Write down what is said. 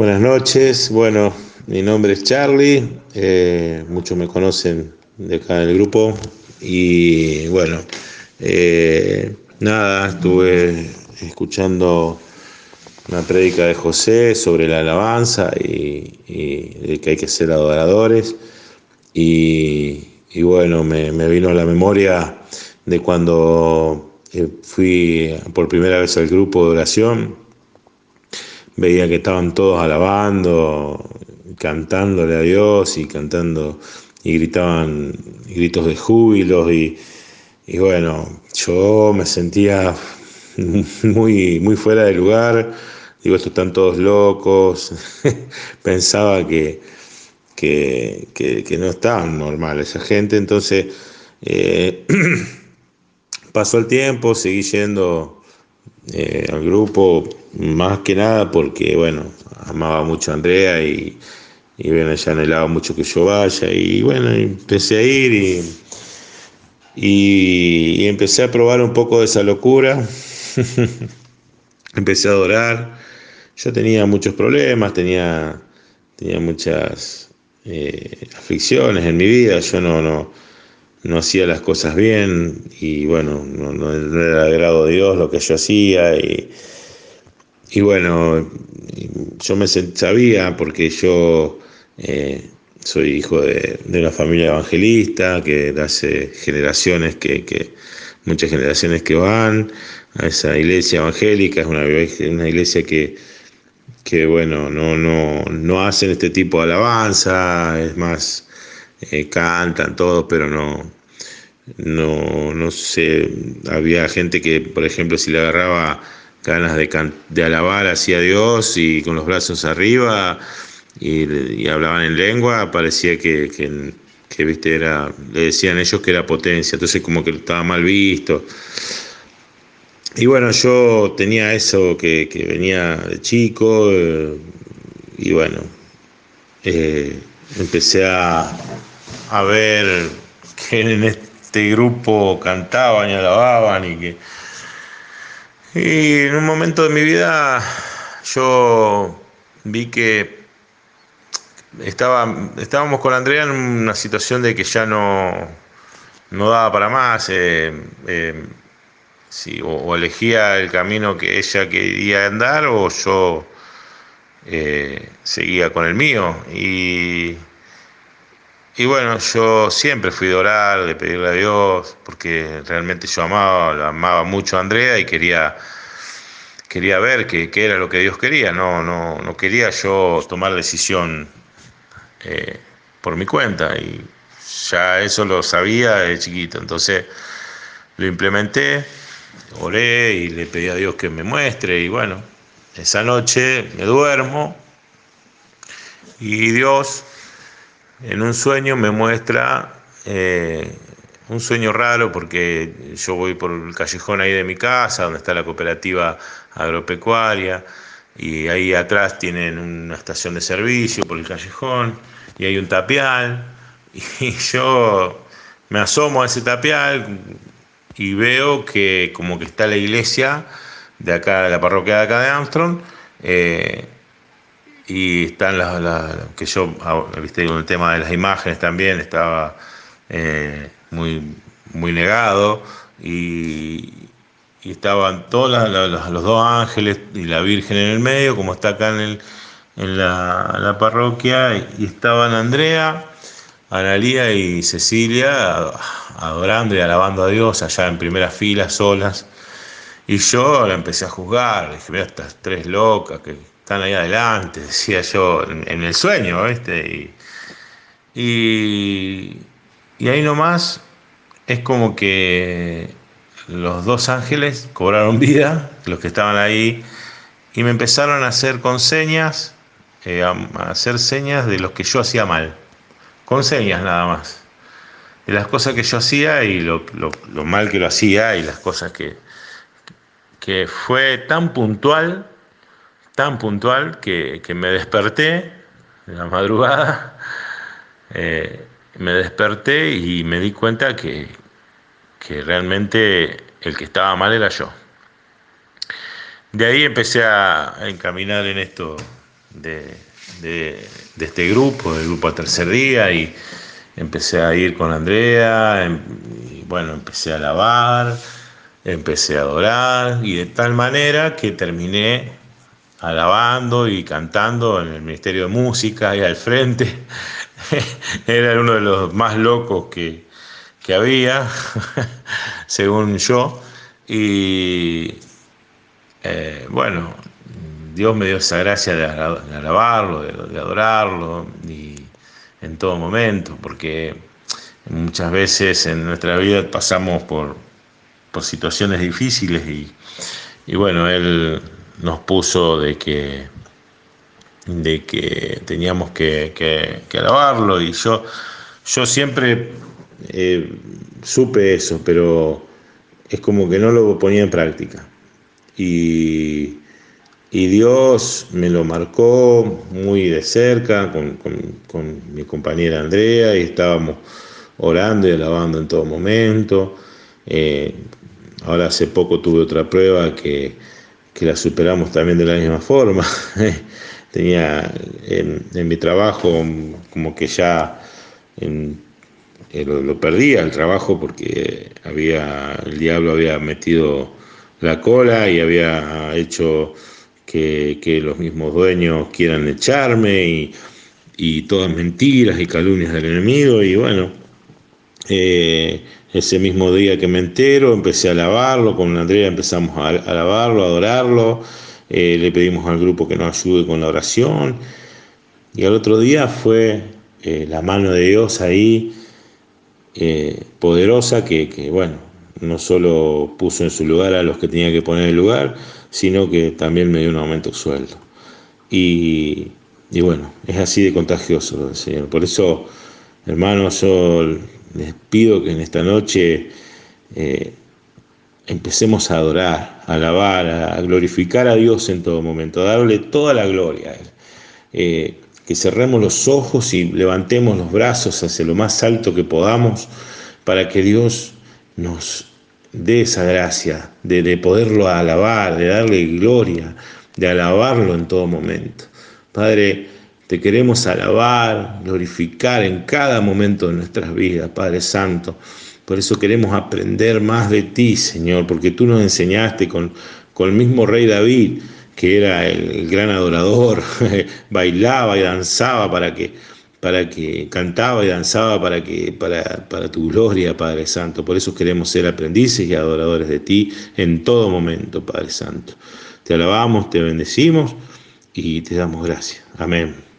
Buenas noches, bueno, mi nombre es Charlie, eh, muchos me conocen de acá del grupo. Y bueno, eh, nada, estuve escuchando una prédica de José sobre la alabanza y, y que hay que ser adoradores. Y, y bueno, me, me, vino a la memoria de cuando eh, fui por primera vez al grupo de oración, veía que estaban todos alabando, cantándole a Dios y cantando y gritaban gritos de júbilo y, y bueno, yo me sentía muy, muy fuera de lugar, digo, estos están todos locos, pensaba que, que, que, no estaban normal esa gente, entonces eh, pasó el tiempo, seguí yendo eh, al grupo, más que nada porque, bueno, amaba mucho a Andrea y, y bueno, ella anhelaba mucho que yo vaya y bueno, empecé a ir y, y, empecé a probar un poco de esa locura, empecé a adorar, yo tenía muchos problemas, tenía, tenía muchas eh, aflicciones en mi vida, yo no, no hacía las cosas bien y bueno, no, no era agrado de Dios lo que yo hacía y, y bueno, yo me sabía porque yo eh, soy hijo de, de, una familia evangelista que hace generaciones que, que, muchas generaciones que van a esa iglesia evangélica, es una, una iglesia que que bueno, no, no, no hacen este tipo de alabanza, es más, eh, cantan todo, pero no, no, no sé, había gente que, por ejemplo, si le agarraba ganas de, alabar hacia Dios y con los brazos arriba y, hablaban en lengua, parecía que, que, viste, era, le decían ellos que era potencia, entonces como que estaba mal visto. Y bueno, yo tenía eso que, que venía de chico eh, y bueno, eh, empecé a, a, ver que en este grupo cantaban y alababan y que... Y en un momento de mi vida yo vi que estaba, estábamos con Andrea en una situación de que ya no, no daba para más. Eh, eh, o, elegía el camino que ella quería andar o yo eh, seguía con el mío. Y, y, bueno, yo siempre fui de orar, de pedirle a Dios, porque realmente yo amaba, amaba mucho a Andrea y quería, quería ver qué, qué era lo que Dios quería. No, no, no quería yo tomar decisión eh, por mi cuenta y ya eso lo sabía de chiquito. Entonces lo implementé oré y le pedí a Dios que me muestre y bueno, esa noche me duermo y Dios en un sueño me muestra eh, un sueño raro porque yo voy por el callejón ahí de mi casa donde está la cooperativa agropecuaria y ahí atrás tienen una estación de servicio por el callejón y hay un tapial y yo me asomo a ese tapial y veo que como que está la iglesia de acá, la parroquia de acá de Armstrong, eh, y están las, que yo, ah, viste, con el tema de las imágenes también estaba eh, muy, muy negado, y, estaban todos los dos ángeles y la Virgen en el medio, como está acá en, el, en la, la parroquia, y estaban Andrea, Analía y Cecilia adorando y alabando a Dios allá en primera fila, solas. Y yo la empecé a juzgar, dije, mira estas tres locas que están ahí adelante, decía yo en, el sueño. Y, y, y ahí nomás es como que los dos ángeles cobraron vida, los que estaban ahí, y me empezaron a hacer con señas, eh, a hacer señas de los que yo hacía mal con señas nada más, de las cosas que yo hacía y lo, lo, lo mal que lo hacía y las cosas que, que fue tan puntual, tan puntual que, que me desperté en la madrugada, eh, me desperté y me di cuenta que, que realmente el que estaba mal era yo. De ahí empecé a, encaminar en esto de, este grupo, del grupo a tercer día, y empecé a ir con Andrea, em, y bueno, empecé a alabar, empecé a adorar, y de tal manera que terminé alabando y cantando en el Ministerio de Música y al frente. Era uno de los más locos que, que había, según yo. Y eh, bueno, Dios me dio esa gracia de, alabarlo, de, adorarlo, y en todo momento, porque muchas veces en nuestra vida pasamos por, por situaciones difíciles y, y, bueno, Él nos puso de que, de que teníamos que, que, alabarlo y yo, yo siempre eh, supe eso, pero es como que no lo ponía en práctica. Y y Dios me lo marcó muy de cerca con, mi compañera Andrea y estábamos orando y alabando en todo momento. Eh, ahora hace poco tuve otra prueba que, la superamos también de la misma forma. Tenía en, mi trabajo como que ya eh, lo, lo, perdía el trabajo porque había el diablo había metido la cola y había hecho que, los mismos dueños quieran echarme y, todas mentiras y calumnias del enemigo. Y bueno, eh, ese mismo día que me entero, empecé a alabarlo, con Andrea empezamos a alabarlo, a adorarlo, eh, le pedimos al grupo que nos ayude con la oración. Y al otro día fue eh, la mano de Dios ahí, poderosa, que, que bueno, no solo puso en su lugar a los que tenía que poner en el lugar, sino que también me dio un aumento sueldo. Y, bueno, es así de contagioso del Señor. Por eso, hermanos, yo les pido que en esta noche eh, empecemos a adorar, a alabar, a glorificar a Dios en todo momento, a darle toda la gloria a Él. Eh, que cerremos los ojos y levantemos los brazos hacia lo más alto que podamos para que Dios nos de esa gracia, de, poderlo alabar, de darle gloria, de alabarlo en todo momento. Padre, te queremos alabar, glorificar en cada momento de nuestras vidas, Padre Santo. Por eso queremos aprender más de ti, Señor, porque tú nos enseñaste con, con el mismo rey David, que era el gran adorador, bailaba y danzaba para que para que cantaba y danzaba para que para, para tu gloria, Padre Santo. Por eso queremos ser aprendices y adoradores de ti en todo momento, Padre Santo. Te alabamos, te bendecimos y te damos gracias. Amén.